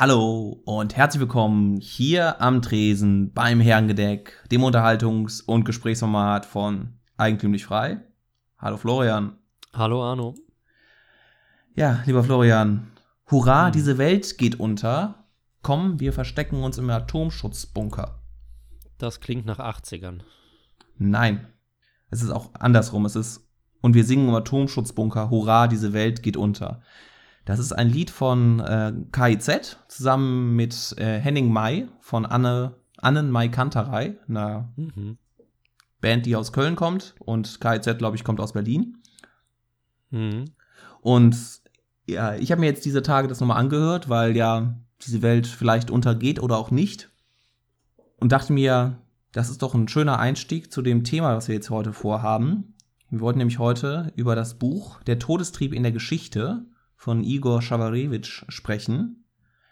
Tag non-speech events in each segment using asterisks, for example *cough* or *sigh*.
Hallo und herzlich willkommen hier am Tresen beim Herrengedeck, dem Unterhaltungs- und Gesprächsformat von Eigentümlich Frei. Hallo Florian. Hallo Arno. Ja, lieber Florian, hurra, hm. diese Welt geht unter. Komm, wir verstecken uns im Atomschutzbunker. Das klingt nach 80ern. Nein, es ist auch andersrum. Es ist, und wir singen im Atomschutzbunker, hurra, diese Welt geht unter. Das ist ein Lied von äh, KIZ zusammen mit äh, Henning May von Anne, Annen Mai Kanterei, einer mhm. Band, die aus Köln kommt. Und KIZ, glaube ich, kommt aus Berlin. Mhm. Und ja, ich habe mir jetzt diese Tage das nochmal angehört, weil ja diese Welt vielleicht untergeht oder auch nicht. Und dachte mir, das ist doch ein schöner Einstieg zu dem Thema, was wir jetzt heute vorhaben. Wir wollten nämlich heute über das Buch Der Todestrieb in der Geschichte von Igor Schawarewitsch sprechen,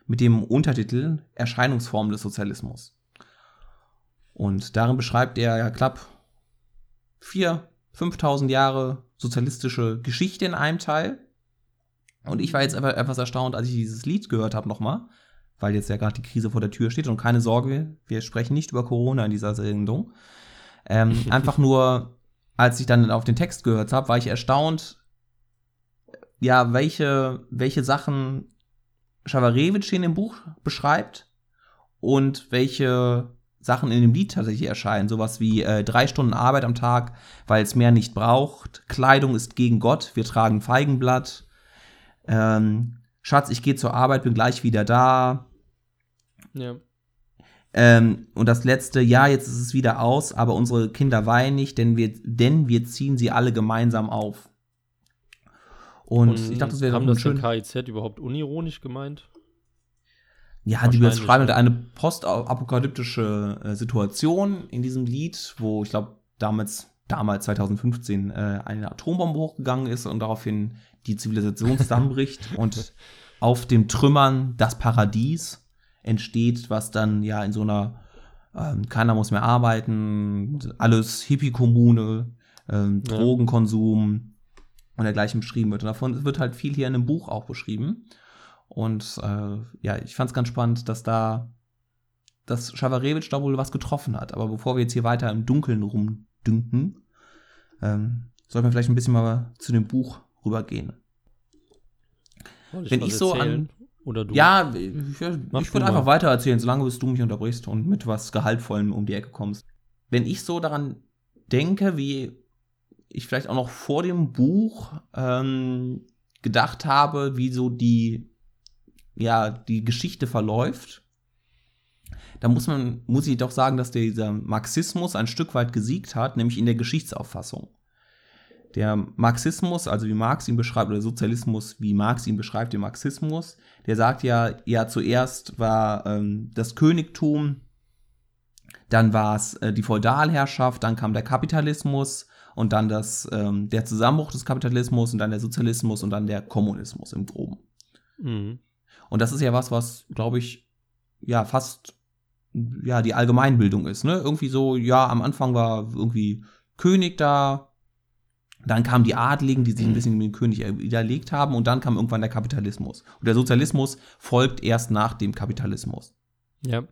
mit dem Untertitel Erscheinungsform des Sozialismus. Und darin beschreibt er ja knapp vier, 5000 Jahre sozialistische Geschichte in einem Teil. Und ich war jetzt einfach etwas erstaunt, als ich dieses Lied gehört habe nochmal, weil jetzt ja gerade die Krise vor der Tür steht. Und keine Sorge, wir sprechen nicht über Corona in dieser Sendung. Ähm, *laughs* einfach nur, als ich dann auf den Text gehört habe, war ich erstaunt, ja, welche, welche Sachen Schawarewitsch in dem Buch beschreibt und welche Sachen in dem Lied tatsächlich erscheinen. Sowas wie äh, drei Stunden Arbeit am Tag, weil es mehr nicht braucht. Kleidung ist gegen Gott, wir tragen Feigenblatt. Ähm, Schatz, ich gehe zur Arbeit, bin gleich wieder da. Ja. Ähm, und das letzte, ja, jetzt ist es wieder aus, aber unsere Kinder weinen nicht, denn wir, denn wir ziehen sie alle gemeinsam auf. Und, und ich dachte, das wäre Haben das schön. KIZ überhaupt unironisch gemeint? Ja, die beschreiben halt eine postapokalyptische äh, Situation in diesem Lied, wo ich glaube, damals, damals 2015 äh, eine Atombombe hochgegangen ist und daraufhin die Zivilisation zusammenbricht *laughs* und auf dem Trümmern das Paradies entsteht, was dann ja in so einer ähm, keiner muss mehr arbeiten, alles Hippie-Kommune, ähm, Drogenkonsum, und dergleichen beschrieben wird. Und davon wird halt viel hier in dem Buch auch beschrieben. Und äh, ja, ich fand es ganz spannend, dass da dass Schawarewitsch da wohl was getroffen hat. Aber bevor wir jetzt hier weiter im Dunkeln rumdünken, ähm, sollten wir vielleicht ein bisschen mal zu dem Buch rübergehen. Wenn ich so erzählen? an. Oder du? Ja, ich, ich würde einfach weiter erzählen, solange bis du mich unterbrichst und mit was Gehaltvollem um die Ecke kommst. Wenn ich so daran denke, wie ich vielleicht auch noch vor dem Buch ähm, gedacht habe, wie so die, ja, die Geschichte verläuft, da muss man, muss ich doch sagen, dass dieser Marxismus ein Stück weit gesiegt hat, nämlich in der Geschichtsauffassung. Der Marxismus, also wie Marx ihn beschreibt, oder Sozialismus, wie Marx ihn beschreibt, der Marxismus, der sagt ja, ja, zuerst war ähm, das Königtum, dann war es äh, die Feudalherrschaft, dann kam der Kapitalismus und dann das, ähm, der Zusammenbruch des Kapitalismus und dann der Sozialismus und dann der Kommunismus im Groben. Mhm. Und das ist ja was, was, glaube ich, ja, fast ja, die Allgemeinbildung ist, ne? Irgendwie so, ja, am Anfang war irgendwie König da, dann kamen die Adligen, die sich ein bisschen mit dem König widerlegt haben, und dann kam irgendwann der Kapitalismus. Und der Sozialismus folgt erst nach dem Kapitalismus. Ja.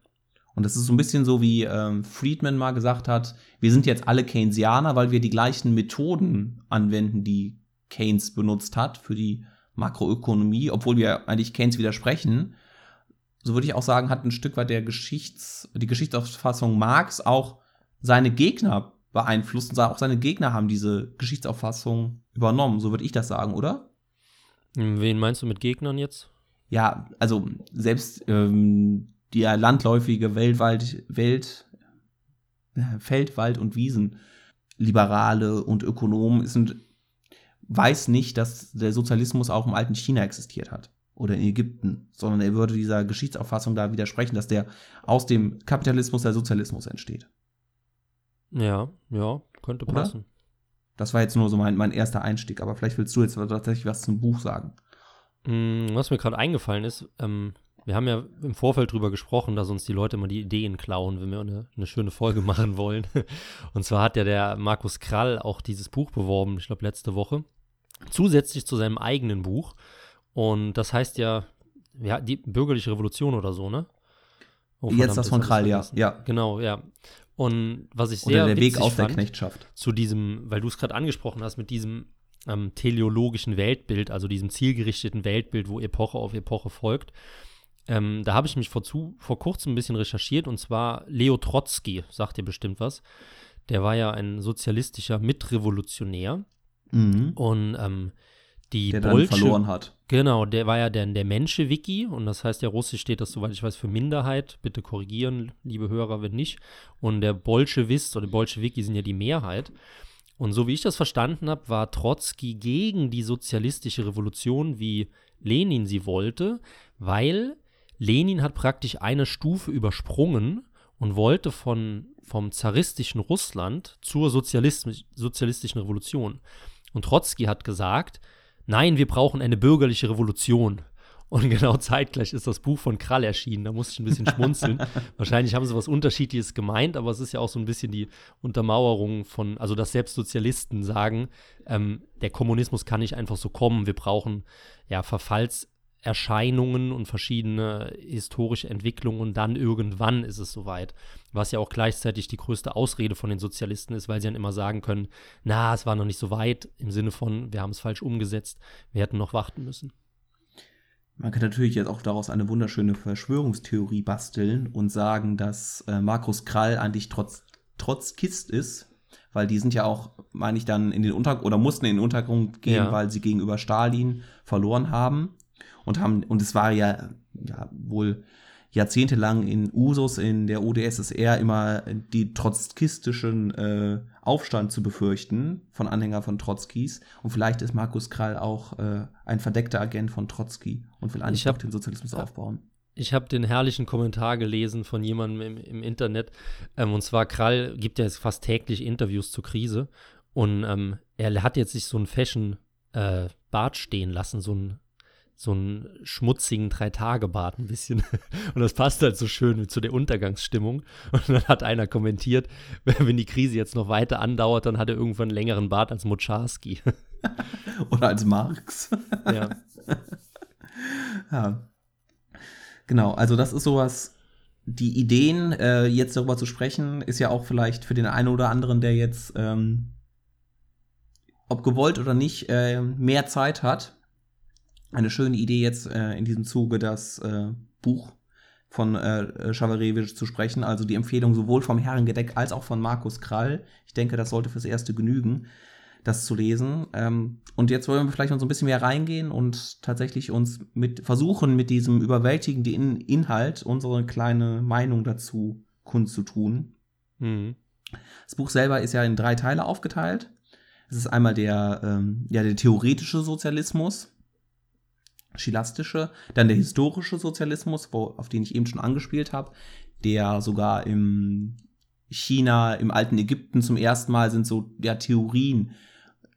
Und das ist so ein bisschen so, wie ähm, Friedman mal gesagt hat, wir sind jetzt alle Keynesianer, weil wir die gleichen Methoden anwenden, die Keynes benutzt hat für die Makroökonomie, obwohl wir eigentlich Keynes widersprechen. So würde ich auch sagen, hat ein Stück weit der Geschichts-, die Geschichtsauffassung Marx auch seine Gegner beeinflusst und auch seine Gegner haben diese Geschichtsauffassung übernommen. So würde ich das sagen, oder? Wen meinst du mit Gegnern jetzt? Ja, also selbst ähm, die ja landläufige Weltwald, Welt, Feld, Wald und Wiesen Liberale und Ökonomen sind, weiß nicht, dass der Sozialismus auch im alten China existiert hat oder in Ägypten, sondern er würde dieser Geschichtsauffassung da widersprechen, dass der aus dem Kapitalismus der Sozialismus entsteht. Ja, ja, könnte passen. Oder? Das war jetzt nur so mein, mein erster Einstieg, aber vielleicht willst du jetzt tatsächlich was zum Buch sagen. Mm, was mir gerade eingefallen ist, ähm, wir haben ja im Vorfeld drüber gesprochen, dass uns die Leute immer die Ideen klauen, wenn wir eine, eine schöne Folge *laughs* machen wollen. Und zwar hat ja der Markus Krall auch dieses Buch beworben, ich glaube letzte Woche, zusätzlich zu seinem eigenen Buch. Und das heißt ja ja, die bürgerliche Revolution oder so, ne? Oh, Jetzt das von Krall, ja. ja. Genau, ja. Und was ich sehr Oder der Weg aus der Knechtschaft. Zu diesem, weil du es gerade angesprochen hast, mit diesem ähm, teleologischen Weltbild, also diesem zielgerichteten Weltbild, wo Epoche auf Epoche folgt. Ähm, da habe ich mich vor, zu, vor kurzem ein bisschen recherchiert und zwar Leo Trotzki, sagt ihr bestimmt was. Der war ja ein sozialistischer Mitrevolutionär. Mhm. Und ähm, die der Bolsche, dann verloren hat. Genau, der war ja der, der Menschewiki und das heißt ja Russisch steht das, soweit ich weiß, für Minderheit. Bitte korrigieren, liebe Hörer, wenn nicht. Und der Bolschewist oder Bolschewiki sind ja die Mehrheit. Und so wie ich das verstanden habe, war Trotzki gegen die sozialistische Revolution, wie Lenin sie wollte, weil Lenin hat praktisch eine Stufe übersprungen und wollte von, vom zaristischen Russland zur sozialistischen Revolution. Und Trotzki hat gesagt, nein, wir brauchen eine bürgerliche Revolution. Und *laughs* genau zeitgleich ist das Buch von Krall erschienen. Da musste ich ein bisschen schmunzeln. *laughs* Wahrscheinlich haben sie was Unterschiedliches gemeint, aber es ist ja auch so ein bisschen die Untermauerung von, also dass selbst Sozialisten sagen, ähm, der Kommunismus kann nicht einfach so kommen. Wir brauchen ja Verfallserscheinungen und verschiedene historische Entwicklungen und dann irgendwann ist es soweit. Was ja auch gleichzeitig die größte Ausrede von den Sozialisten ist, weil sie dann immer sagen können, na, es war noch nicht so weit, im Sinne von, wir haben es falsch umgesetzt, wir hätten noch warten müssen. Man kann natürlich jetzt auch daraus eine wunderschöne Verschwörungstheorie basteln und sagen, dass äh, Markus Krall eigentlich trotz, trotz Kist ist, weil die sind ja auch, meine ich, dann in den Untergrund oder mussten in den Untergrund gehen, ja. weil sie gegenüber Stalin verloren haben und haben, und es war ja, ja wohl jahrzehntelang in Usus in der UdSSR immer die trotzkistischen äh, Aufstand zu befürchten von Anhängern von Trotzkis. Und vielleicht ist Markus Krall auch äh, ein verdeckter Agent von Trotzki und will eigentlich hab, den Sozialismus aufbauen. Ich habe den herrlichen Kommentar gelesen von jemandem im, im Internet. Ähm, und zwar Krall gibt ja jetzt fast täglich Interviews zur Krise. Und ähm, er hat jetzt sich so einen Fashion-Bart äh, stehen lassen, so ein so einen schmutzigen Drei-Tage-Bart ein bisschen. *laughs* Und das passt halt so schön zu der Untergangsstimmung. Und dann hat einer kommentiert, *laughs* wenn die Krise jetzt noch weiter andauert, dann hat er irgendwann einen längeren Bart als Moczarski. *laughs* Oder als Marx. Ja. ja. Genau, also das ist sowas, die Ideen, äh, jetzt darüber zu sprechen, ist ja auch vielleicht für den einen oder anderen, der jetzt, ähm, ob gewollt oder nicht, äh, mehr Zeit hat eine schöne Idee jetzt äh, in diesem Zuge das äh, Buch von äh, Schawarewitsch zu sprechen. Also die Empfehlung sowohl vom Herrengedeck als auch von Markus Krall. Ich denke, das sollte fürs Erste genügen, das zu lesen. Ähm, und jetzt wollen wir vielleicht noch so ein bisschen mehr reingehen und tatsächlich uns mit versuchen, mit diesem überwältigenden Inhalt unsere kleine Meinung dazu kundzutun. Mhm. Das Buch selber ist ja in drei Teile aufgeteilt. Es ist einmal der, ähm, ja, der theoretische Sozialismus, schilastische, dann der historische Sozialismus, wo, auf den ich eben schon angespielt habe, der sogar im China, im alten Ägypten zum ersten Mal sind so ja, Theorien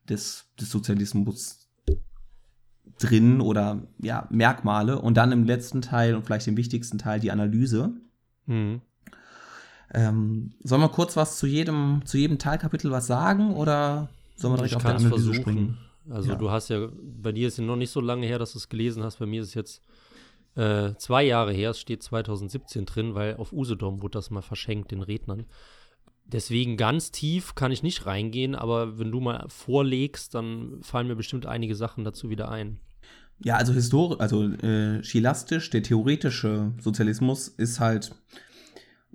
des, des Sozialismus drin oder ja, Merkmale und dann im letzten Teil und vielleicht im wichtigsten Teil die Analyse. Mhm. Ähm, sollen wir kurz was zu jedem, zu jedem Teilkapitel was sagen oder sollen wir direkt ich auf die Analyse versuchen. springen? Also ja. du hast ja, bei dir ist ja noch nicht so lange her, dass du es gelesen hast. Bei mir ist es jetzt äh, zwei Jahre her. Es steht 2017 drin, weil auf Usedom wurde das mal verschenkt den Rednern. Deswegen ganz tief kann ich nicht reingehen, aber wenn du mal vorlegst, dann fallen mir bestimmt einige Sachen dazu wieder ein. Ja, also historisch, also äh, scholastisch, der theoretische Sozialismus ist halt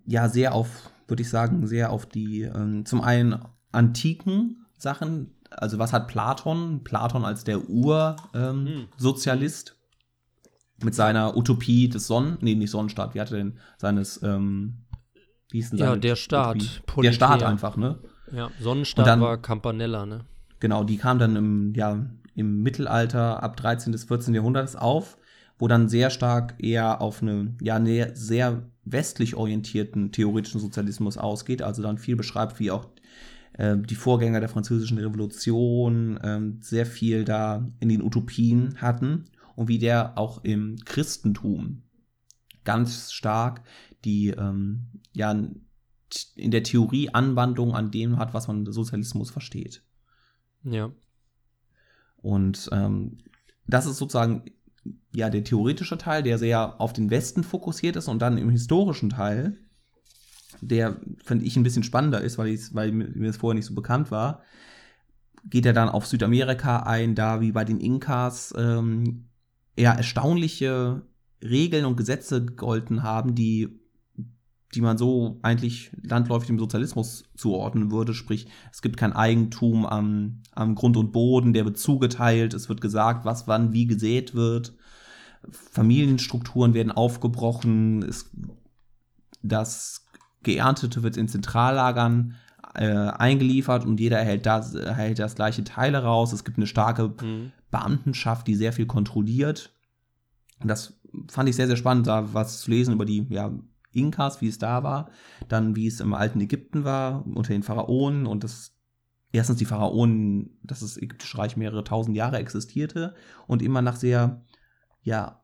ja sehr auf, würde ich sagen, sehr auf die ähm, zum einen antiken Sachen also was hat Platon? Platon als der Ur-Sozialist ähm, hm. mit seiner Utopie des Sonnen, nee, nicht Sonnenstaat, wie hatte denn seines, ähm, wie hieß denn Ja, der Staat. Der Staat einfach, ne? Ja, Sonnenstaat dann, war Campanella, ne? Genau, die kam dann im, ja, im Mittelalter ab 13. bis 14. Jahrhunderts auf, wo dann sehr stark eher auf eine, ja, eine sehr westlich orientierten theoretischen Sozialismus ausgeht, also dann viel beschreibt, wie auch äh, die Vorgänger der französischen Revolution äh, sehr viel da in den Utopien hatten und wie der auch im Christentum ganz stark die ähm, ja in der Theorie Anwandlung an dem hat, was man Sozialismus versteht. Ja. Und ähm, das ist sozusagen ja der theoretische Teil, der sehr auf den Westen fokussiert ist und dann im historischen Teil, der finde ich ein bisschen spannender ist, weil, weil mir das vorher nicht so bekannt war, geht er dann auf Südamerika ein, da wie bei den Inkas ähm, eher erstaunliche Regeln und Gesetze gegolten haben, die die man so eigentlich landläufig dem Sozialismus zuordnen würde. Sprich, es gibt kein Eigentum am, am Grund und Boden, der wird zugeteilt, es wird gesagt, was wann wie gesät wird. Familienstrukturen werden aufgebrochen, es, das Geerntete wird in Zentrallagern äh, eingeliefert und jeder erhält das, erhält das gleiche Teile raus. Es gibt eine starke mhm. Beamtenschaft, die sehr viel kontrolliert. Und das fand ich sehr, sehr spannend, da was zu lesen über die ja, Inkas, wie es da war, dann wie es im alten Ägypten war, unter den Pharaonen und das erstens die Pharaonen, dass das ägyptische Reich mehrere tausend Jahre existierte und immer nach sehr, ja,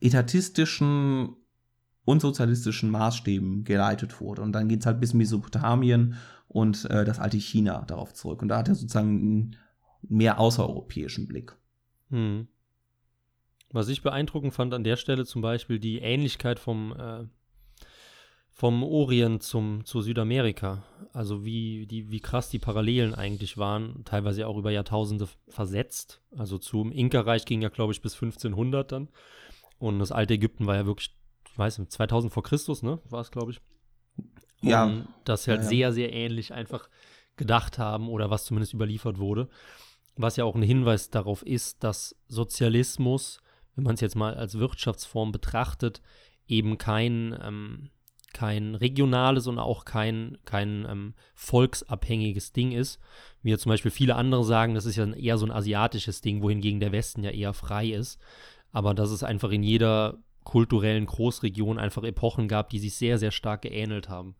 etatistischen und sozialistischen Maßstäben geleitet wurde. Und dann geht es halt bis Mesopotamien und äh, das alte China darauf zurück. Und da hat er sozusagen einen mehr außereuropäischen Blick. Hm. Was ich beeindruckend fand an der Stelle zum Beispiel die Ähnlichkeit vom, äh, vom Orient zum, zu Südamerika. Also wie, die, wie krass die Parallelen eigentlich waren, teilweise auch über Jahrtausende versetzt. Also zum Inka-Reich ging ja, glaube ich, bis 1500 dann. Und das alte Ägypten war ja wirklich, ich weiß nicht, 2000 vor Christus, ne? War es, glaube ich. Und ja. Dass sie halt ja, ja. sehr, sehr ähnlich einfach gedacht haben oder was zumindest überliefert wurde. Was ja auch ein Hinweis darauf ist, dass Sozialismus wenn man es jetzt mal als Wirtschaftsform betrachtet, eben kein, ähm, kein regionales und auch kein, kein ähm, volksabhängiges Ding ist. Wie ja zum Beispiel viele andere sagen, das ist ja eher so ein asiatisches Ding, wohingegen der Westen ja eher frei ist. Aber dass es einfach in jeder kulturellen Großregion einfach Epochen gab, die sich sehr, sehr stark geähnelt haben.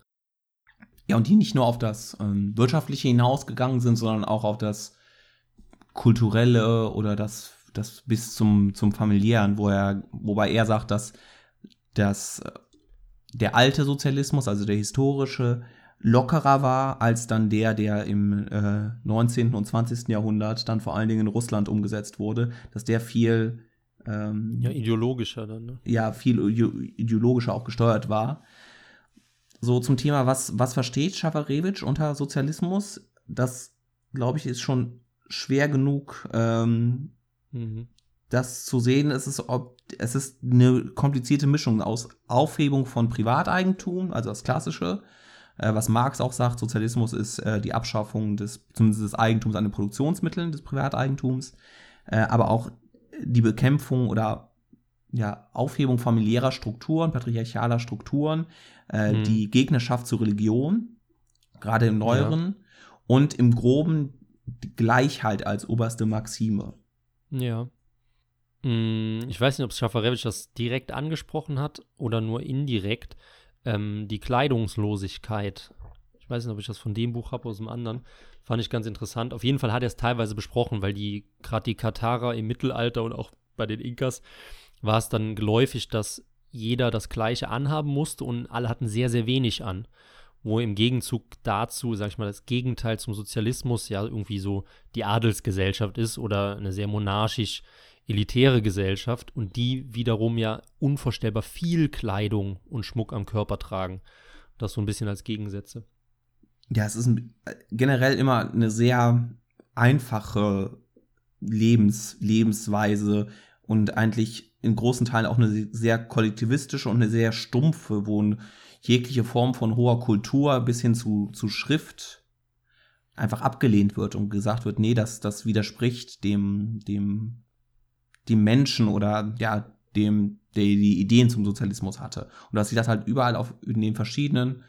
Ja, und die nicht nur auf das ähm, Wirtschaftliche hinausgegangen sind, sondern auch auf das Kulturelle oder das das bis zum, zum familiären, wo er, wobei er sagt, dass, dass äh, der alte Sozialismus, also der historische, lockerer war als dann der, der im äh, 19. und 20. Jahrhundert dann vor allen Dingen in Russland umgesetzt wurde, dass der viel ähm, ja, ideologischer dann, ne? Ja, viel ideologischer auch gesteuert war. So zum Thema, was, was versteht Schafarewitsch unter Sozialismus? Das, glaube ich, ist schon schwer genug ähm, Mhm. Das zu sehen ist es, ob es ist eine komplizierte Mischung aus Aufhebung von Privateigentum, also das klassische, äh, was Marx auch sagt, Sozialismus ist äh, die Abschaffung des, zumindest des Eigentums an den Produktionsmitteln des Privateigentums, äh, aber auch die Bekämpfung oder ja, Aufhebung familiärer Strukturen, patriarchaler Strukturen, äh, mhm. die Gegnerschaft zur Religion, gerade im Neueren, ja. und im Groben die Gleichheit als oberste Maxime. Ja. Mm, ich weiß nicht, ob Schafarewitsch das direkt angesprochen hat oder nur indirekt. Ähm, die Kleidungslosigkeit. Weiß nicht, ob ich das von dem Buch habe oder aus dem anderen. Fand ich ganz interessant. Auf jeden Fall hat er es teilweise besprochen, weil die, gerade die Katarer im Mittelalter und auch bei den Inkas war es dann geläufig, dass jeder das Gleiche anhaben musste und alle hatten sehr, sehr wenig an wo im Gegenzug dazu, sag ich mal, das Gegenteil zum Sozialismus ja irgendwie so die Adelsgesellschaft ist oder eine sehr monarchisch elitäre Gesellschaft und die wiederum ja unvorstellbar viel Kleidung und Schmuck am Körper tragen. Das so ein bisschen als Gegensätze. Ja, es ist ein, generell immer eine sehr einfache Lebens, Lebensweise und eigentlich in großen Teilen auch eine sehr kollektivistische und eine sehr stumpfe, wo jegliche Form von hoher Kultur bis hin zu, zu Schrift einfach abgelehnt wird und gesagt wird, nee, das, das widerspricht dem, dem, dem Menschen oder ja, dem, der die Ideen zum Sozialismus hatte. Und dass sich das halt überall auf in den verschiedenen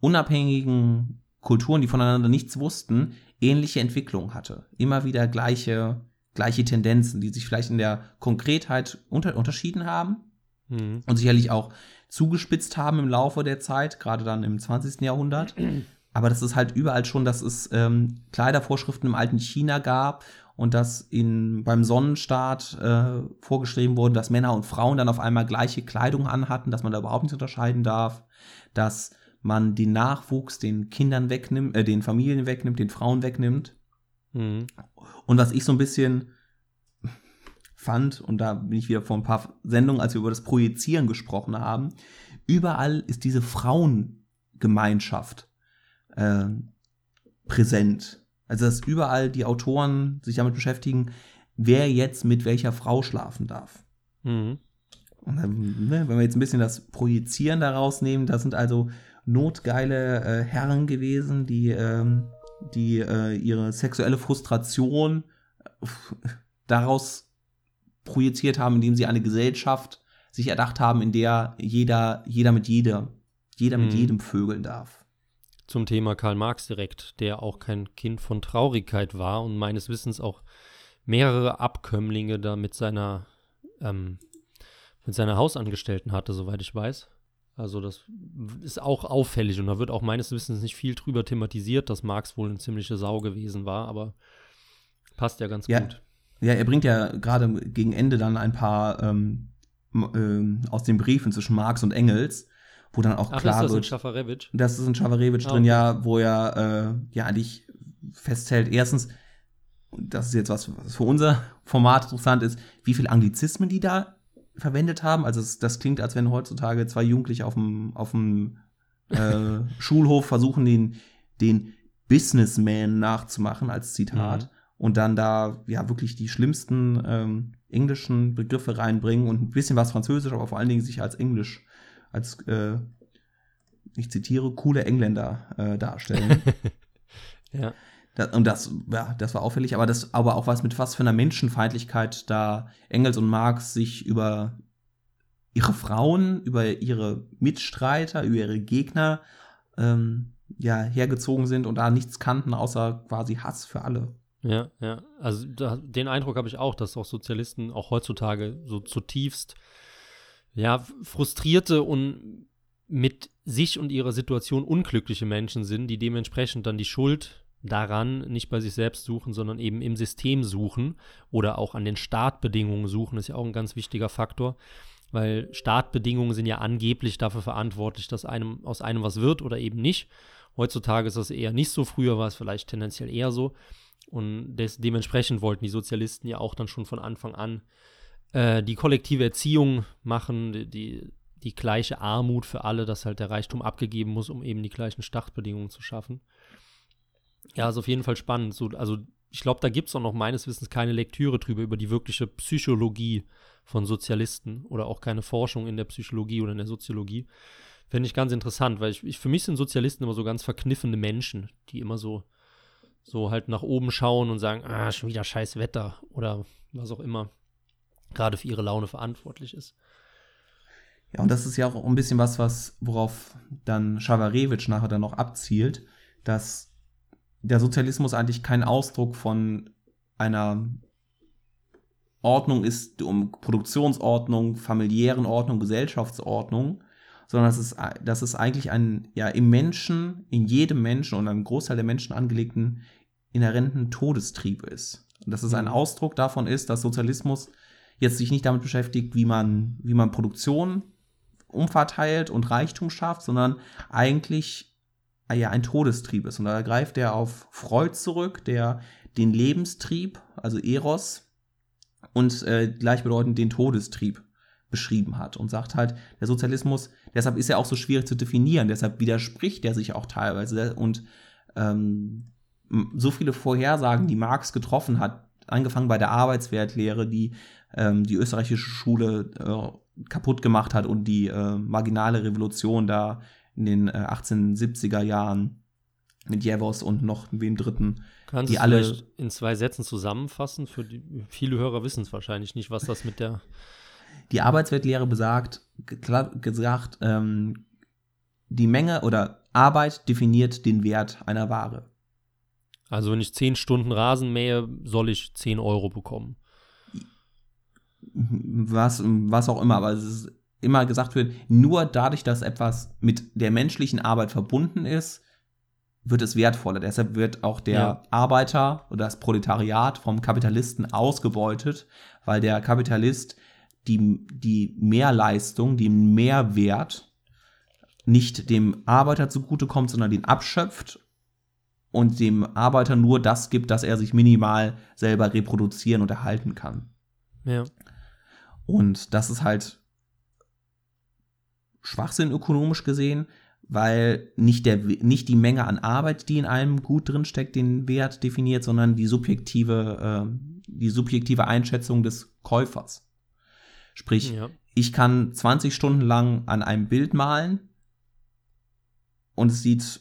unabhängigen Kulturen, die voneinander nichts wussten, ähnliche Entwicklungen hatte. Immer wieder gleiche, gleiche Tendenzen, die sich vielleicht in der Konkretheit unter, unterschieden haben mhm. und sicherlich auch zugespitzt haben im Laufe der Zeit, gerade dann im 20. Jahrhundert. Aber das ist halt überall schon, dass es ähm, Kleidervorschriften im alten China gab und dass in, beim Sonnenstaat äh, vorgeschrieben wurde, dass Männer und Frauen dann auf einmal gleiche Kleidung anhatten, dass man da überhaupt nicht unterscheiden darf, dass man den Nachwuchs den Kindern wegnimmt, äh, den Familien wegnimmt, den Frauen wegnimmt. Mhm. Und was ich so ein bisschen fand, und da bin ich wieder vor ein paar Sendungen, als wir über das Projizieren gesprochen haben, überall ist diese Frauengemeinschaft äh, präsent. Also dass überall die Autoren sich damit beschäftigen, wer jetzt mit welcher Frau schlafen darf. Mhm. Und dann, ne, wenn wir jetzt ein bisschen das Projizieren daraus nehmen, das sind also notgeile äh, Herren gewesen, die, ähm, die äh, ihre sexuelle Frustration äh, daraus projiziert haben, indem sie eine Gesellschaft sich erdacht haben, in der jeder, jeder mit jeder, jeder mit mhm. jedem vögeln darf. Zum Thema Karl Marx direkt, der auch kein Kind von Traurigkeit war und meines Wissens auch mehrere Abkömmlinge da mit seiner, ähm, mit seiner Hausangestellten hatte, soweit ich weiß. Also das ist auch auffällig und da wird auch meines Wissens nicht viel drüber thematisiert, dass Marx wohl eine ziemliche Sau gewesen war, aber passt ja ganz ja. gut. Ja, er bringt ja gerade gegen Ende dann ein paar ähm, äh, aus den Briefen zwischen Marx und Engels, wo dann auch Ach, klar ist das wird. in Schafarewitsch? Das ist in Schafarewitsch ah, drin, okay. ja, wo er äh, ja eigentlich festhält, erstens, das ist jetzt was, was für unser Format interessant ist, wie viele Anglizismen die da verwendet haben. Also das, das klingt, als wenn heutzutage zwei Jugendliche auf dem, auf dem äh, *laughs* Schulhof versuchen, den, den Businessman nachzumachen als Zitat. Mhm. Und dann da ja wirklich die schlimmsten ähm, englischen Begriffe reinbringen und ein bisschen was Französisch, aber vor allen Dingen sich als Englisch, als äh, ich zitiere, coole Engländer äh, darstellen. *laughs* ja. Und das, ja, das war auffällig, aber das, aber auch was mit was für einer Menschenfeindlichkeit da Engels und Marx sich über ihre Frauen, über ihre Mitstreiter, über ihre Gegner ähm, ja, hergezogen sind und da nichts kannten, außer quasi Hass für alle. Ja, ja. Also da, den Eindruck habe ich auch, dass auch Sozialisten auch heutzutage so zutiefst ja, frustrierte und mit sich und ihrer Situation unglückliche Menschen sind, die dementsprechend dann die Schuld daran nicht bei sich selbst suchen, sondern eben im System suchen oder auch an den Startbedingungen suchen, ist ja auch ein ganz wichtiger Faktor, weil Startbedingungen sind ja angeblich dafür verantwortlich, dass einem aus einem was wird oder eben nicht. Heutzutage ist das eher nicht so, früher war es vielleicht tendenziell eher so. Und des, dementsprechend wollten die Sozialisten ja auch dann schon von Anfang an äh, die kollektive Erziehung machen, die, die, die gleiche Armut für alle, dass halt der Reichtum abgegeben muss, um eben die gleichen Startbedingungen zu schaffen. Ja, ist auf jeden Fall spannend. So, also ich glaube, da gibt es auch noch meines Wissens keine Lektüre drüber, über die wirkliche Psychologie von Sozialisten oder auch keine Forschung in der Psychologie oder in der Soziologie. Finde ich ganz interessant, weil ich, ich, für mich sind Sozialisten immer so ganz verkniffene Menschen, die immer so, so halt nach oben schauen und sagen, ah, schon wieder scheiß Wetter oder was auch immer gerade für ihre Laune verantwortlich ist. Ja, und das ist ja auch ein bisschen was, was worauf dann Schawarewitsch nachher dann noch abzielt, dass der Sozialismus eigentlich kein Ausdruck von einer Ordnung ist, um Produktionsordnung, familiären Ordnung, Gesellschaftsordnung, sondern dass es, dass es eigentlich ein, ja, im Menschen, in jedem Menschen und einem Großteil der Menschen angelegten inhärenten Todestrieb ist. Und dass es ein mhm. Ausdruck davon ist, dass Sozialismus jetzt sich nicht damit beschäftigt, wie man, wie man Produktion umverteilt und Reichtum schafft, sondern eigentlich ja ein Todestrieb ist. Und da greift er auf Freud zurück, der den Lebenstrieb, also Eros, und äh, gleichbedeutend den Todestrieb beschrieben hat und sagt halt, der Sozialismus, deshalb ist er auch so schwierig zu definieren, deshalb widerspricht er sich auch teilweise und ähm, so viele Vorhersagen, die Marx getroffen hat, angefangen bei der Arbeitswertlehre, die ähm, die österreichische Schule äh, kaputt gemacht hat und die äh, marginale Revolution da in den äh, 1870er Jahren mit Jevos und noch wem dritten. Kannst du alle in zwei Sätzen zusammenfassen? Für die, viele Hörer wissen es wahrscheinlich nicht, was das mit der. Die Arbeitsweltlehre besagt, gesagt, ähm, die Menge oder Arbeit definiert den Wert einer Ware. Also wenn ich zehn Stunden Rasen mähe, soll ich 10 Euro bekommen. Was, was auch immer, aber es ist immer gesagt wird, nur dadurch, dass etwas mit der menschlichen Arbeit verbunden ist, wird es wertvoller. Deshalb wird auch der ja. Arbeiter oder das Proletariat vom Kapitalisten ausgebeutet, weil der Kapitalist die, die Mehrleistung, den Mehrwert nicht dem Arbeiter zugutekommt, sondern den abschöpft und dem Arbeiter nur das gibt, dass er sich minimal selber reproduzieren und erhalten kann. Ja. Und das ist halt Schwachsinn ökonomisch gesehen, weil nicht, der, nicht die Menge an Arbeit, die in einem Gut drinsteckt, den Wert definiert, sondern die subjektive, äh, die subjektive Einschätzung des Käufers. Sprich, ja. ich kann 20 Stunden lang an einem Bild malen und es sieht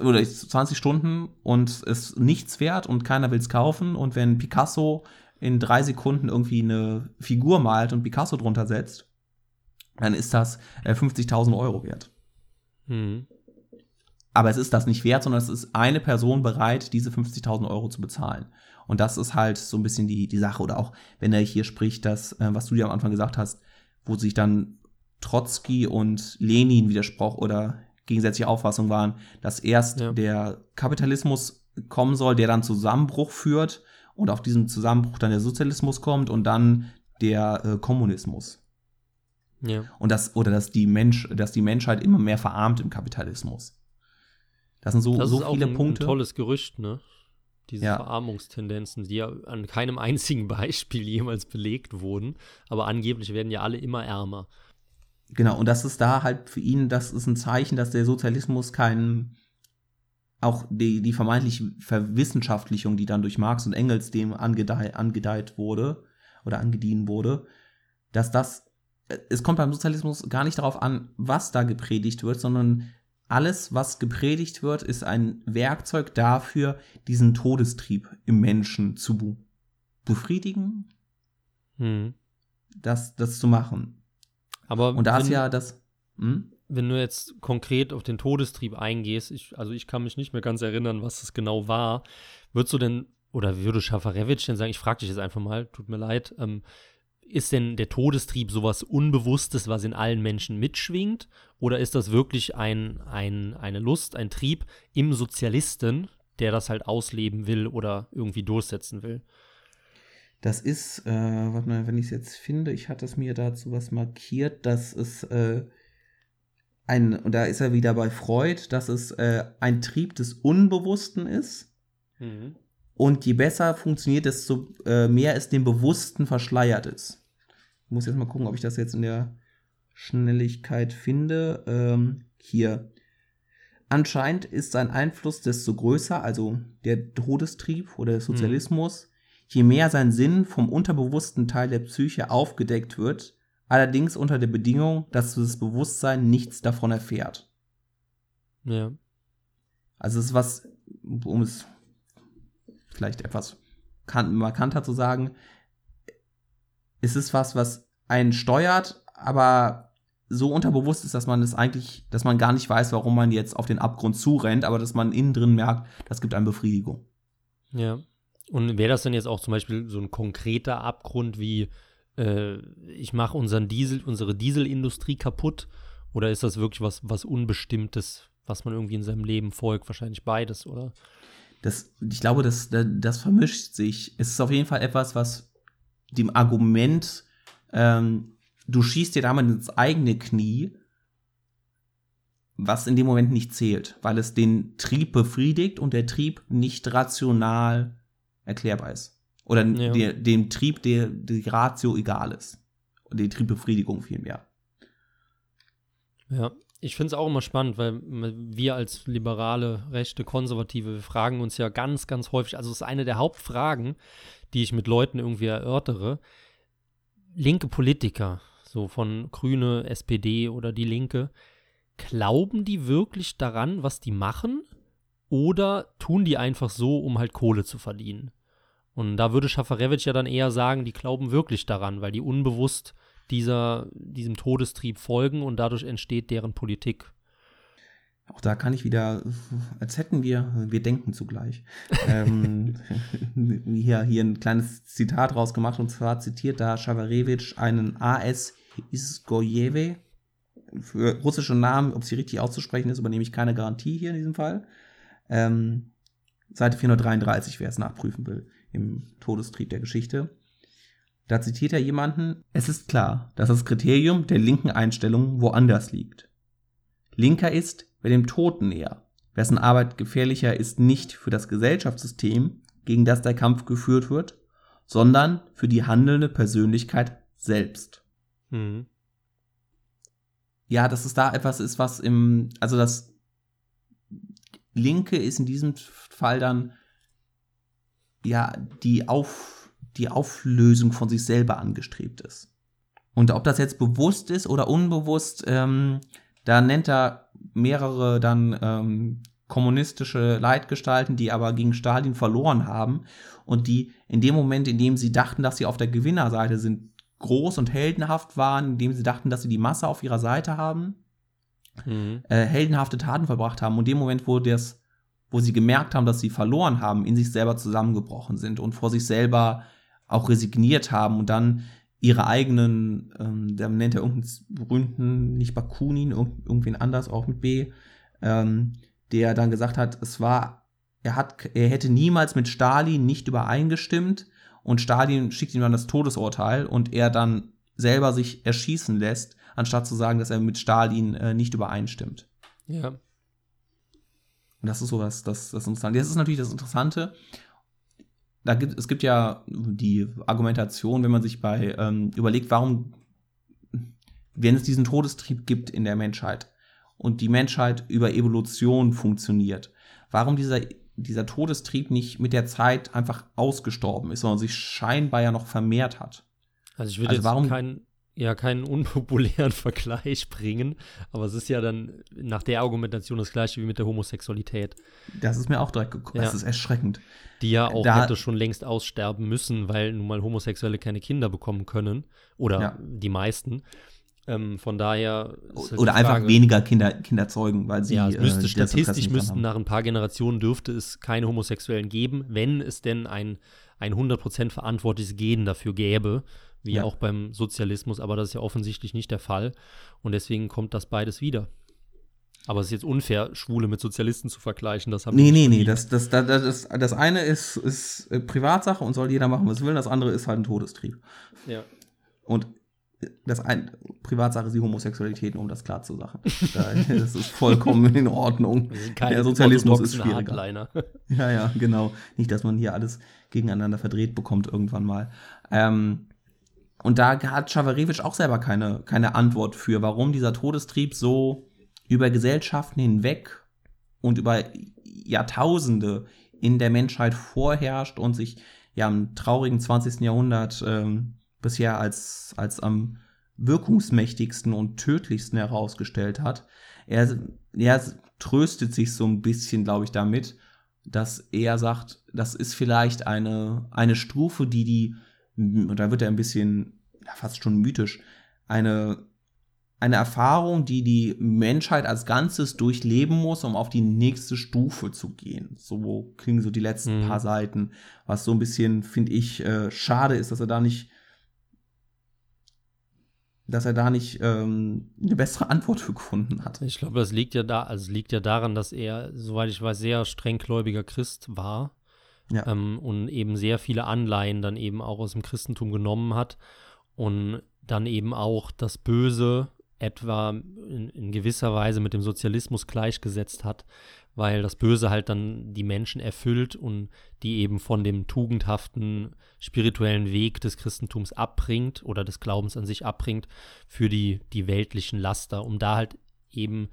oder 20 Stunden und es ist nichts wert und keiner will es kaufen und wenn Picasso in drei Sekunden irgendwie eine Figur malt und Picasso drunter setzt, dann ist das äh, 50.000 Euro wert. Mhm. Aber es ist das nicht wert, sondern es ist eine Person bereit, diese 50.000 Euro zu bezahlen. Und das ist halt so ein bisschen die, die Sache. Oder auch, wenn er hier spricht, das, äh, was du dir am Anfang gesagt hast, wo sich dann Trotzki und Lenin widersprochen oder gegensätzliche Auffassung waren, dass erst Ja. der Kapitalismus kommen soll, der dann Zusammenbruch führt und auf diesem Zusammenbruch dann der Sozialismus kommt und dann der äh, Kommunismus. Ja. Und das, oder dass die Mensch, dass die Menschheit immer mehr verarmt im Kapitalismus. Das sind so, Das so ist auch viele ein, Punkte. ein tolles Gerücht, ne? Diese Ja. Verarmungstendenzen, die ja an keinem einzigen *laughs* Beispiel jemals belegt wurden, aber angeblich werden ja alle immer ärmer. Genau, und das ist da halt für ihn, das ist ein Zeichen, dass der Sozialismus kein, auch die, die vermeintliche Verwissenschaftlichung, die dann durch Marx und Engels dem angedeiht, angedeiht wurde oder angedient wurde, dass das, es kommt beim Sozialismus gar nicht darauf an, was da gepredigt wird, sondern alles, was gepredigt wird, ist ein Werkzeug dafür, diesen Todestrieb im Menschen zu befriedigen, Hm. das, das zu machen. Aber Und da wenn, ist ja das. Hm? wenn du jetzt konkret auf den Todestrieb eingehst, ich, also ich kann mich nicht mehr ganz erinnern, was das genau war, würdest du denn, oder würde Schafarewitsch denn sagen, ich frage dich jetzt einfach mal, tut mir leid, ähm, ist denn der Todestrieb sowas Unbewusstes, was in allen Menschen mitschwingt? Oder ist das wirklich ein, ein, eine Lust, ein Trieb im Sozialisten, der das halt ausleben will oder irgendwie durchsetzen will? Das ist, äh, warte mal, wenn ich es jetzt finde, ich hatte es mir dazu was markiert, dass es äh, ein, und da ist er wieder bei Freud, dass es äh, ein Trieb des Unbewussten ist. Und je besser funktioniert, desto äh, mehr es dem Bewussten verschleiert ist. Ich muss jetzt mal gucken, ob ich das jetzt in der Schnelligkeit finde. Ähm, hier. Anscheinend ist sein Einfluss desto größer, also der Todestrieb oder der Sozialismus, je mehr sein Sinn vom unterbewussten Teil der Psyche aufgedeckt wird, allerdings unter der Bedingung, dass das Bewusstsein nichts davon erfährt. Ja. Also es ist was, um es vielleicht etwas kan- markanter zu sagen, es ist was, was einen steuert, aber so unterbewusst ist, dass man es eigentlich, dass man gar nicht weiß, warum man jetzt auf den Abgrund zurennt, aber dass man innen drin merkt, das gibt einem Befriedigung. Ja. Und wäre das denn jetzt auch zum Beispiel so ein konkreter Abgrund wie, äh, ich mache unseren Diesel, unsere Dieselindustrie kaputt? Oder ist das wirklich was, was Unbestimmtes, was man irgendwie in seinem Leben folgt? Wahrscheinlich beides, oder? Das, ich glaube, das, das vermischt sich. Es ist auf jeden Fall etwas, was dem Argument, ähm, du schießt dir damit ins eigene Knie, was in dem Moment nicht zählt, weil es den Trieb befriedigt und der Trieb nicht rational erklärbar ist. Oder Ja. der, dem Trieb der die Ratio egal ist. Die Triebbefriedigung vielmehr. Ja, ich finde es auch immer spannend, weil wir als liberale, rechte, konservative, fragen uns ja ganz, ganz häufig, also es ist eine der Hauptfragen, die ich mit Leuten irgendwie erörtere. Linke Politiker, so von Grüne, SPD oder die Linke, glauben die wirklich daran, was die machen? Oder tun die einfach so, um halt Kohle zu verdienen? Und da würde Schafarewitsch ja dann eher sagen, die glauben wirklich daran, weil die unbewusst dieser, diesem Todestrieb folgen und dadurch entsteht deren Politik. Auch da kann ich wieder, als hätten wir, wir denken zugleich, ähm, *laughs* hier, hier ein kleines Zitat rausgemacht und zwar zitiert da Schawarewitsch einen A.S. Isgojewe. Für russische Namen, ob sie richtig auszusprechen ist, übernehme ich keine Garantie hier in diesem Fall. Ähm, Seite 433, wer es nachprüfen will, im Todestrieb der Geschichte. Da zitiert er jemanden, es ist klar, dass das Kriterium der linken Einstellung woanders liegt. Linker ist, wer dem Toten näher, wessen Arbeit gefährlicher ist nicht für das Gesellschaftssystem, gegen das der Kampf geführt wird, sondern für die handelnde Persönlichkeit selbst. Mhm. Ja, dass es da etwas ist, was im, also das Linke ist in diesem Fall dann ja die, Auf, die Auflösung von sich selber angestrebt ist. Und ob das jetzt bewusst ist oder unbewusst, ähm, da nennt er mehrere dann ähm, kommunistische Leitgestalten, die aber gegen Stalin verloren haben und die in dem Moment, in dem sie dachten, dass sie auf der Gewinnerseite sind, groß und heldenhaft waren, in dem sie dachten, dass sie die Masse auf ihrer Seite haben, Mhm. äh, heldenhafte Taten verbracht haben und in dem Moment, wo das, wo sie gemerkt haben, dass sie verloren haben, in sich selber zusammengebrochen sind und vor sich selber auch resigniert haben und dann ihre eigenen, ähm, der nennt er irgendeinen berühmten, nicht Bakunin, irgend, irgendwen anders, auch mit B, ähm, der dann gesagt hat, es war, er hat, er hätte niemals mit Stalin nicht übereingestimmt und Stalin schickt ihm dann das Todesurteil und er dann selber sich erschießen lässt, anstatt zu sagen, dass er mit Stalin äh, nicht übereinstimmt. Ja. Und das ist so das, das, das Interessante. Das ist natürlich das Interessante. Da gibt, es gibt ja die Argumentation, wenn man sich bei ähm, überlegt, warum, wenn es diesen Todestrieb gibt in der Menschheit und die Menschheit über Evolution funktioniert, warum dieser, dieser Todestrieb nicht mit der Zeit einfach ausgestorben ist, sondern sich scheinbar ja noch vermehrt hat. Also ich würde Also jetzt warum- keinen, ja, keinen unpopulären *laughs* Vergleich bringen, aber es ist ja dann nach der Argumentation das gleiche wie mit der Homosexualität, Das ist mir auch direkt gekommen. Ja. Das ist erschreckend. die ja auch Da- hätte schon längst aussterben müssen, weil nun mal Homosexuelle keine Kinder bekommen können oder Ja. die meisten. Ähm, von daher halt Oder einfach weniger Kinder, Kinder zeugen, weil sie ja, es äh, müsste Interesse statistisch müssten nach ein paar Generationen dürfte es keine Homosexuellen geben, wenn es denn ein, ein 100% verantwortliches Gen dafür gäbe, wie Ja. auch beim Sozialismus, aber das ist ja offensichtlich nicht der Fall und deswegen kommt das beides wieder. Aber es ist jetzt unfair, Schwule mit Sozialisten zu vergleichen, das haben Nee, nee, nee. Das, das, das, das, das eine ist, ist äh, Privatsache und soll jeder machen, was will. Das andere ist halt ein Todestrieb. ja. Und das ein, Privatsache ist die Homosexualität, um das klar zu sagen. Da- *laughs* das ist vollkommen in Ordnung. Der Sozialismus ist schwieriger. Hardliner. Ja, ja, genau. Nicht, dass man hier alles gegeneinander verdreht bekommt irgendwann mal. Ähm, und da hat Schawarewitsch auch selber keine, keine Antwort für, warum dieser Todestrieb so über Gesellschaften hinweg und über Jahrtausende in der Menschheit vorherrscht und sich ja im traurigen 20. Jahrhundert ähm, bisher als, als am wirkungsmächtigsten und tödlichsten herausgestellt hat. Er, er tröstet sich so ein bisschen, glaube ich, damit, dass er sagt, das ist vielleicht eine, eine Stufe, die die, da wird er ein bisschen, ja, fast schon mythisch, eine, eine Erfahrung, die die Menschheit als Ganzes durchleben muss, um auf die nächste Stufe zu gehen. So klingen so die letzten Mhm. paar Seiten, was so ein bisschen, finde ich, äh, schade ist, dass er da nicht dass er da nicht ähm, eine bessere *laughs* Antwort für gefunden hat. Ich glaube, das liegt ja da, also es liegt ja daran, dass er, soweit ich weiß, sehr strenggläubiger Christ war Ja. ähm, und eben sehr viele Anleihen dann eben auch aus dem Christentum genommen hat und dann eben auch das Böse etwa in, in gewisser Weise mit dem Sozialismus gleichgesetzt hat, weil das Böse halt dann die Menschen erfüllt und die eben von dem tugendhaften spirituellen Weg des Christentums abbringt oder des Glaubens an sich abbringt für die, die weltlichen Laster, um da halt eben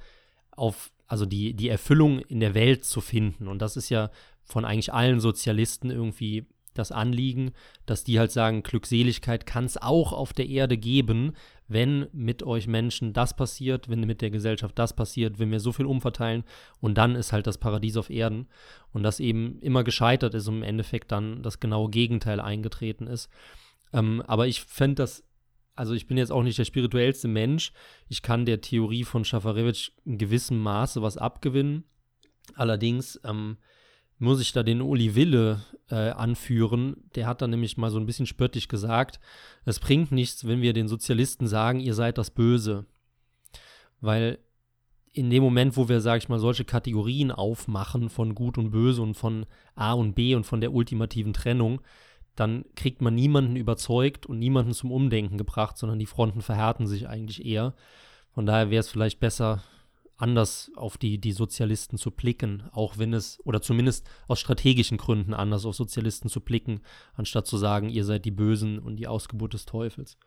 auf, also die, die Erfüllung in der Welt zu finden. Und das ist ja von eigentlich allen Sozialisten irgendwie das Anliegen, dass die halt sagen, Glückseligkeit kann es auch auf der Erde geben, wenn mit euch Menschen das passiert, wenn mit der Gesellschaft das passiert, wenn wir so viel umverteilen und dann ist halt das Paradies auf Erden und das eben immer gescheitert ist und im Endeffekt dann das genaue Gegenteil eingetreten ist. Ähm, aber ich fände das, also ich bin jetzt auch nicht der spirituellste Mensch, ich kann der Theorie von Schafarewitsch in gewissem Maße was abgewinnen. Allerdings ähm, muss ich da den Uli Wille äh, anführen. Der hat dann nämlich mal so ein bisschen spöttisch gesagt, es bringt nichts, wenn wir den Sozialisten sagen, ihr seid das Böse. Weil in dem Moment, wo wir, sag ich mal, solche Kategorien aufmachen von Gut und Böse und von A und B und von der ultimativen Trennung, dann kriegt man niemanden überzeugt und niemanden zum Umdenken gebracht, sondern die Fronten verhärten sich eigentlich eher. Von daher wäre es vielleicht besser, anders auf die, die Sozialisten zu blicken, auch wenn es, oder zumindest aus strategischen Gründen anders auf Sozialisten zu blicken, anstatt zu sagen, ihr seid die Bösen und die Ausgeburt des Teufels.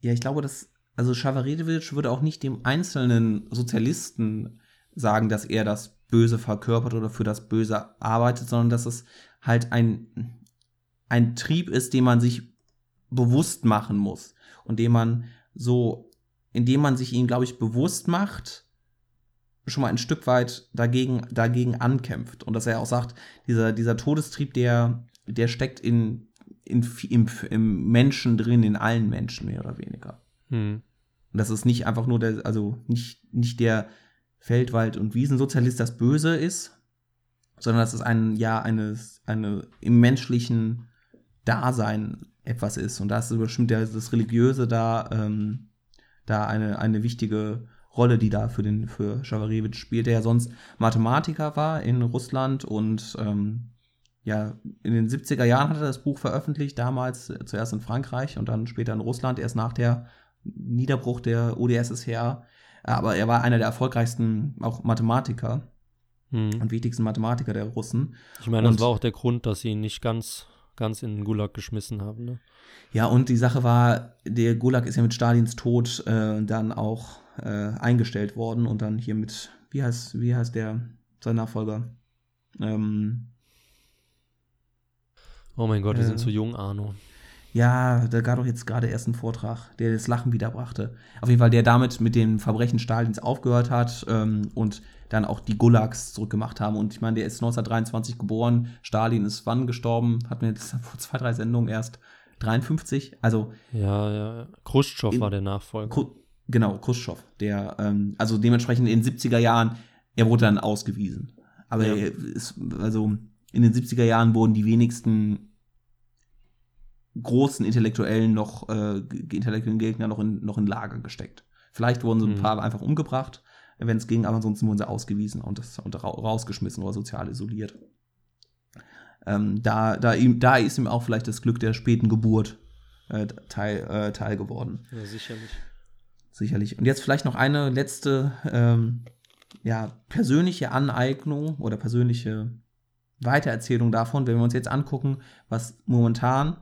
Ja, ich glaube, dass, also Schavaredewitsch würde auch nicht dem einzelnen Sozialisten sagen, dass er das Böse verkörpert oder für das Böse arbeitet, sondern dass es halt ein, ein Trieb ist, den man sich bewusst machen muss und den man so indem man sich ihn, glaube ich, bewusst macht, schon mal ein Stück weit dagegen, dagegen ankämpft. Und dass er auch sagt, dieser, dieser Todestrieb, der, der steckt in, in, im, im Menschen drin, in allen Menschen mehr oder weniger. Hm. Und das ist nicht einfach nur der, also nicht, nicht der Feldwald- und Wiesensozialist das Böse ist, sondern dass es ein, ja, eines, eine im menschlichen Dasein etwas ist. Und da ist bestimmt das Religiöse da ähm, da eine, eine wichtige Rolle, die da für den für Schawarewitsch spielt, der ja sonst Mathematiker war in Russland und ähm, ja, in den 70er Jahren hat er das Buch veröffentlicht, damals zuerst in Frankreich und dann später in Russland, erst nach der Niederbruch der UdSSR. Aber er war einer der erfolgreichsten auch Mathematiker hm. und wichtigsten Mathematiker der Russen. Ich meine, das war auch der Grund, dass sie ihn nicht ganz, ganz in den Gulag geschmissen haben. Ne? Ja, und die Sache war, der Gulag ist ja mit Stalins Tod äh, dann auch äh, eingestellt worden und dann hier mit, wie heißt, wie heißt der, sein Nachfolger? Ähm, oh mein Gott, wir äh, sind zu jung, Arno. Ja, da gab doch jetzt gerade erst einen Vortrag, der das Lachen wiederbrachte. Auf jeden Fall, der damit mit den Verbrechen Stalins aufgehört hat ähm, und dann auch die Gulags zurückgemacht haben. Und ich meine, der ist 1923 geboren, Stalin ist wann gestorben? Hatten wir jetzt *laughs* vor zwei, drei Sendungen erst 53. Also ja, ja. Khrushchev war der Nachfolger. Khru genau, Khrushchev. Der, ähm, also dementsprechend in den 70er Jahren, er wurde dann ausgewiesen. Aber ja. ist, also in den 70er Jahren wurden die wenigsten großen Intellektuellen noch, äh, intellektuellen Gegner noch in, noch in Lager gesteckt. Vielleicht wurden so ein mhm. paar einfach umgebracht, wenn es ging, aber ansonsten wurden sie ausgewiesen und, das, und rausgeschmissen oder sozial isoliert. Ähm, da, da, ihm, da ist ihm auch vielleicht das Glück der späten Geburt äh, teil, äh, teil geworden. Ja, sicherlich. Sicherlich. Und jetzt vielleicht noch eine letzte ähm, ja, persönliche Aneignung oder persönliche Weitererzählung davon, wenn wir uns jetzt angucken, was momentan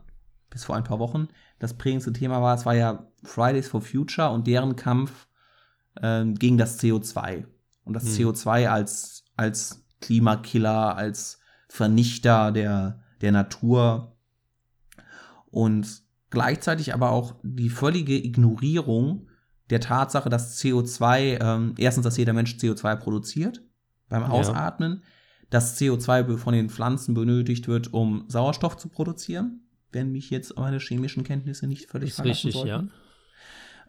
bis vor ein paar Wochen das prägendste Thema war. Es war ja Fridays for Future und deren Kampf äh, gegen das CO2. Und das hm. CO2 als, als Klimakiller, als Vernichter der, der Natur und gleichzeitig aber auch die völlige Ignorierung der Tatsache, dass CO2, ähm, erstens, dass jeder Mensch CO2 produziert beim Ausatmen, ja. dass CO2 von den Pflanzen benötigt wird, um Sauerstoff zu produzieren, wenn mich jetzt meine chemischen Kenntnisse nicht völlig ist verlassen richtig, sollten.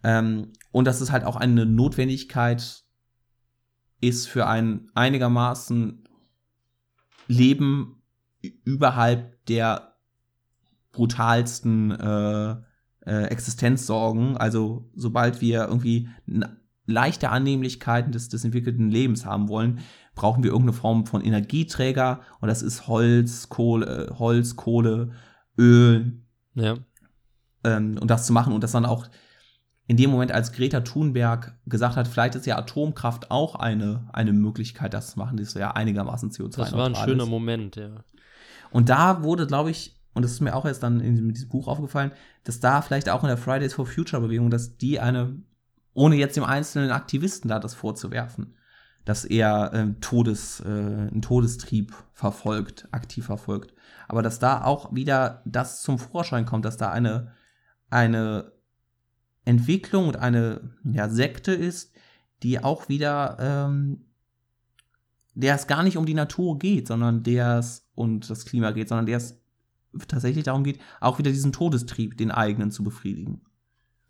Ja. Ähm, und dass es halt auch eine Notwendigkeit ist für ein einigermaßen leben überhalb der brutalsten äh, äh, Existenzsorgen. Also sobald wir irgendwie leichte Annehmlichkeiten des, des entwickelten Lebens haben wollen, brauchen wir irgendeine Form von Energieträger und das ist Holz, Kohle, Holz, Kohle, Öl. Ja. Ähm, und das zu machen und das dann auch in dem Moment, als Greta Thunberg gesagt hat, vielleicht ist ja Atomkraft auch eine, eine Möglichkeit, das zu machen, das ja einigermaßen CO2 Das war ein schöner ist. Moment, ja. Und da wurde, glaube ich, und das ist mir auch erst dann in diesem Buch aufgefallen, dass da vielleicht auch in der Fridays for Future Bewegung, dass die eine, ohne jetzt dem einzelnen Aktivisten da das vorzuwerfen, dass er äh, Todes, äh, einen Todestrieb verfolgt, aktiv verfolgt. Aber dass da auch wieder das zum Vorschein kommt, dass da eine, eine Entwicklung und eine ja, Sekte ist, die auch wieder, ähm, der es gar nicht um die Natur geht, sondern der es und das Klima geht, sondern der es tatsächlich darum geht, auch wieder diesen Todestrieb, den eigenen zu befriedigen.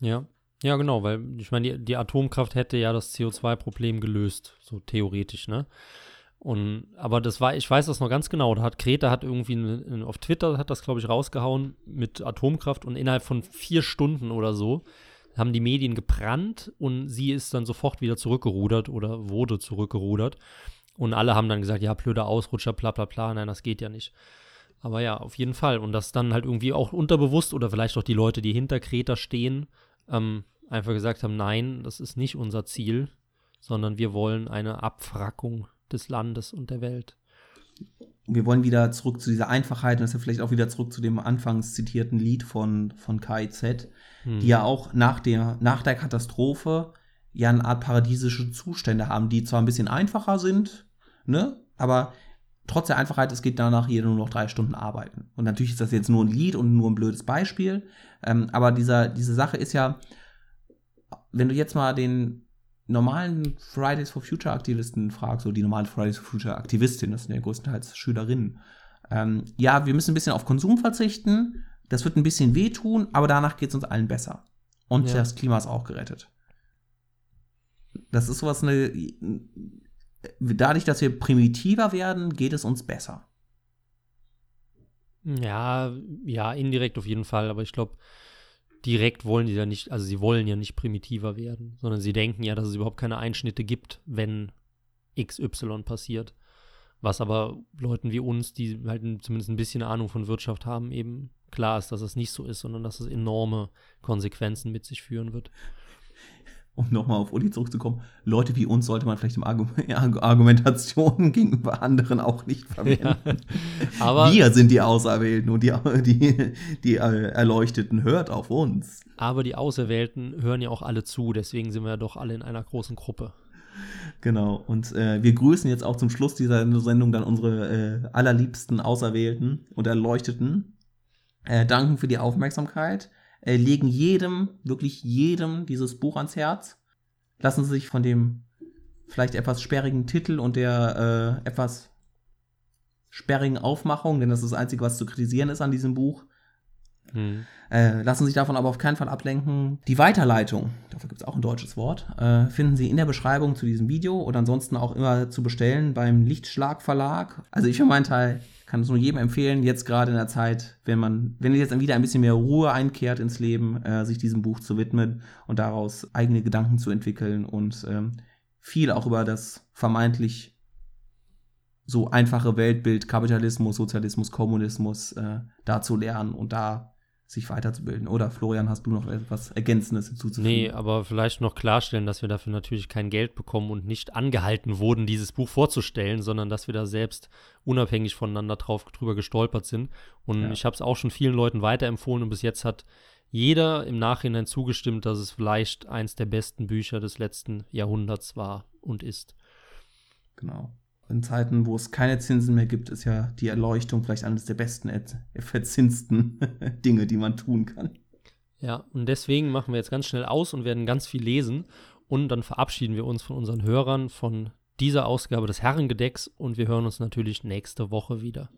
Ja, ja, genau, weil ich meine, die, die Atomkraft hätte ja das CO2-Problem gelöst, so theoretisch, ne? Und, aber das war, ich weiß das noch ganz genau. Da hat Greta hat irgendwie eine, auf Twitter hat das, glaube ich, rausgehauen mit Atomkraft und innerhalb von vier Stunden oder so haben die Medien gebrannt und sie ist dann sofort wieder zurückgerudert oder wurde zurückgerudert. Und alle haben dann gesagt, ja, blöder Ausrutscher, bla bla bla, nein, das geht ja nicht. Aber ja, auf jeden Fall. Und das dann halt irgendwie auch unterbewusst oder vielleicht auch die Leute, die hinter Kreta stehen, ähm, einfach gesagt haben, nein, das ist nicht unser Ziel, sondern wir wollen eine Abfrackung des Landes und der Welt. Wir wollen wieder zurück zu dieser Einfachheit und das ist ja vielleicht auch wieder zurück zu dem anfangs zitierten Lied von, von KIZ, hm. die ja auch nach der, nach der Katastrophe ja eine Art paradiesische Zustände haben, die zwar ein bisschen einfacher sind, ne, aber trotz der Einfachheit, es geht danach jeder nur noch drei Stunden arbeiten. Und natürlich ist das jetzt nur ein Lied und nur ein blödes Beispiel, ähm, aber dieser, diese Sache ist ja, wenn du jetzt mal den normalen Fridays for Future Aktivisten fragst, oder die normalen Fridays for Future Aktivistinnen, das sind ja größtenteils Schülerinnen, ähm, ja, wir müssen ein bisschen auf Konsum verzichten, das wird ein bisschen wehtun, aber danach geht es uns allen besser. Und ja. das Klima ist auch gerettet. Das ist sowas, eine, dadurch, dass wir primitiver werden, geht es uns besser. Ja, ja, indirekt auf jeden Fall, aber ich glaube, direkt wollen die ja nicht, also sie wollen ja nicht primitiver werden, sondern sie denken ja, dass es überhaupt keine Einschnitte gibt, wenn XY passiert. Was aber Leuten wie uns, die halt zumindest ein bisschen Ahnung von Wirtschaft haben, eben klar ist, dass es nicht so ist, sondern dass es enorme Konsequenzen mit sich führen wird um nochmal auf Uli zurückzukommen, Leute wie uns sollte man vielleicht im Argu *laughs* Argumentationen *laughs* gegenüber anderen auch nicht verwenden. Ja, aber Wir sind die Auserwählten und die, die, die Erleuchteten, hört auf uns. Aber die Auserwählten hören ja auch alle zu, deswegen sind wir ja doch alle in einer großen Gruppe. Genau, und äh, wir grüßen jetzt auch zum Schluss dieser Sendung dann unsere äh, allerliebsten Auserwählten und Erleuchteten. Äh, danken für die Aufmerksamkeit äh, legen jedem, wirklich jedem dieses Buch ans Herz. Lassen Sie sich von dem vielleicht etwas sperrigen Titel und der äh, etwas sperrigen Aufmachung, denn das ist das Einzige, was zu kritisieren ist an diesem Buch. Hm. Äh, lassen sich davon aber auf keinen Fall ablenken. Die Weiterleitung, dafür gibt es auch ein deutsches Wort, äh, finden Sie in der Beschreibung zu diesem Video oder ansonsten auch immer zu bestellen beim Lichtschlag Verlag. Also ich für meinen Teil kann es nur jedem empfehlen, jetzt gerade in der Zeit, wenn man, wenn jetzt wieder ein bisschen mehr Ruhe einkehrt ins Leben, äh, sich diesem Buch zu widmen und daraus eigene Gedanken zu entwickeln und ähm, viel auch über das vermeintlich so einfache Weltbild Kapitalismus, Sozialismus, Kommunismus äh, da zu lernen und da sich weiterzubilden. Oder Florian, hast du noch etwas Ergänzendes hinzuzufügen? Nee, aber vielleicht noch klarstellen, dass wir dafür natürlich kein Geld bekommen und nicht angehalten wurden, dieses Buch vorzustellen, sondern dass wir da selbst unabhängig voneinander drauf drüber gestolpert sind. Und ja. ich habe es auch schon vielen Leuten weiterempfohlen und bis jetzt hat jeder im Nachhinein zugestimmt, dass es vielleicht eins der besten Bücher des letzten Jahrhunderts war und ist. Genau in Zeiten, wo es keine Zinsen mehr gibt, ist ja die Erleuchtung vielleicht eines der besten, verzinsten *laughs* Dinge, die man tun kann. Ja, und deswegen machen wir jetzt ganz schnell aus und werden ganz viel lesen. Und dann verabschieden wir uns von unseren Hörern von dieser Ausgabe des Herrengedecks und wir hören uns natürlich nächste Woche wieder.